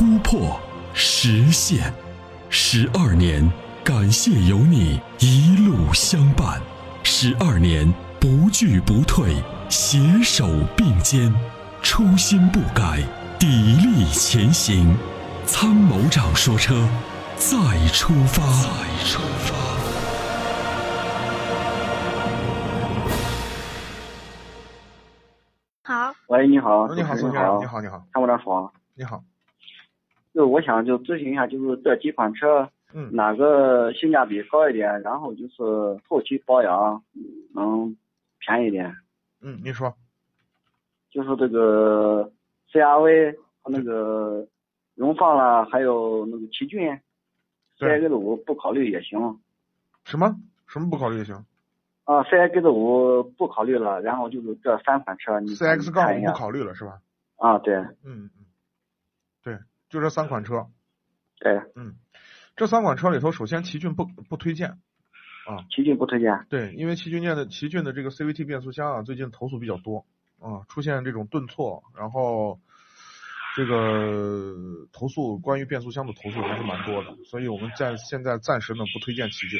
突破、实现。十二年，感谢有你一路相伴。十二年，不惧不退，携手并肩，初心不改，砥砺前行。参谋长说：车，再出发。再出发。”好，喂，你好，你好，宋先生，你好，你好，参谋长说，你好，就我想就咨询一下，就是这几款车，嗯，哪个性价比高一点，然后就是后期保养能便宜一点。嗯，你说，就是这个 CRV 和那个荣放了，还有那个奇骏，CX 五不考虑也行。什么？什么不考虑也行？啊，CX 五不考虑了，然后就是这三款车，你 CX 杠五不考虑了是吧？啊，对。嗯嗯，对，就这三款车。对。嗯，这三款车里头，首先奇骏不不推荐。啊。奇骏不推荐。对，因为奇骏的奇骏的这个 CVT 变速箱啊，最近投诉比较多啊，出现这种顿挫，然后这个投诉关于变速箱的投诉还是蛮多的，所以我们在现在暂时呢不推荐奇骏。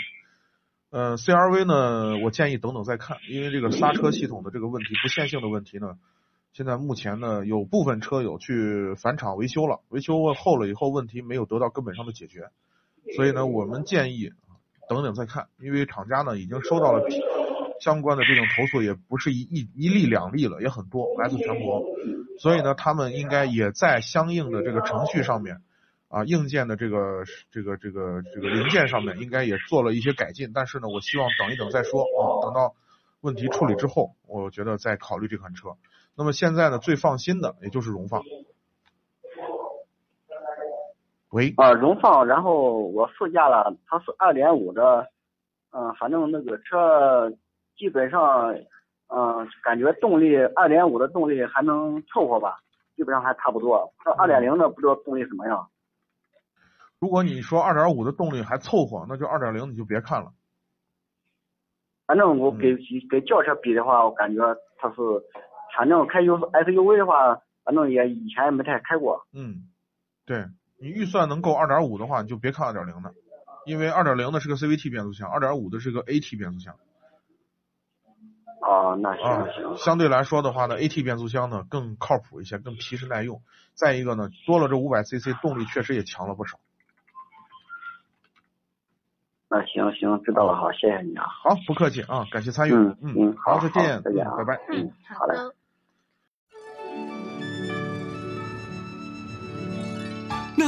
呃，CRV 呢，我建议等等再看，因为这个刹车系统的这个问题，不线性的问题呢，现在目前呢，有部分车友去返厂维修了，维修后了以后，问题没有得到根本上的解决，所以呢，我们建议等等再看，因为厂家呢已经收到了相关的这种投诉，也不是一一一例两例了，也很多，来自全国，所以呢，他们应该也在相应的这个程序上面。啊，硬件的这个这个这个这个零件上面应该也做了一些改进，但是呢，我希望等一等再说啊，等到问题处理之后，我觉得再考虑这款车。那么现在呢，最放心的也就是荣放。喂。啊，荣放，然后我试驾了，它是二点五的，嗯，反正那个车基本上，嗯，感觉动力二点五的动力还能凑合吧，基本上还差不多。那二点零的不知道动力什么样。如果你说二点五的动力还凑合，那就二点零你就别看了。反正我给给轿车比的话，我感觉它是，反正开 U SUV 的话，反正也以前也没太开过。嗯，对你预算能够二点五的话，你就别看二点零的，因为二点零的是个 CVT 变速箱，二点五的是个 AT 变速箱。哦，那行行。相对来说的话呢，AT 变速箱呢更靠谱一些，更皮实耐用。再一个呢，多了这五百 CC，动力确实也强了不少。那行行，知道了，好，谢谢你啊。好，不客气啊，感谢参与。嗯嗯，好，再见，再见啊，拜拜。嗯，好的。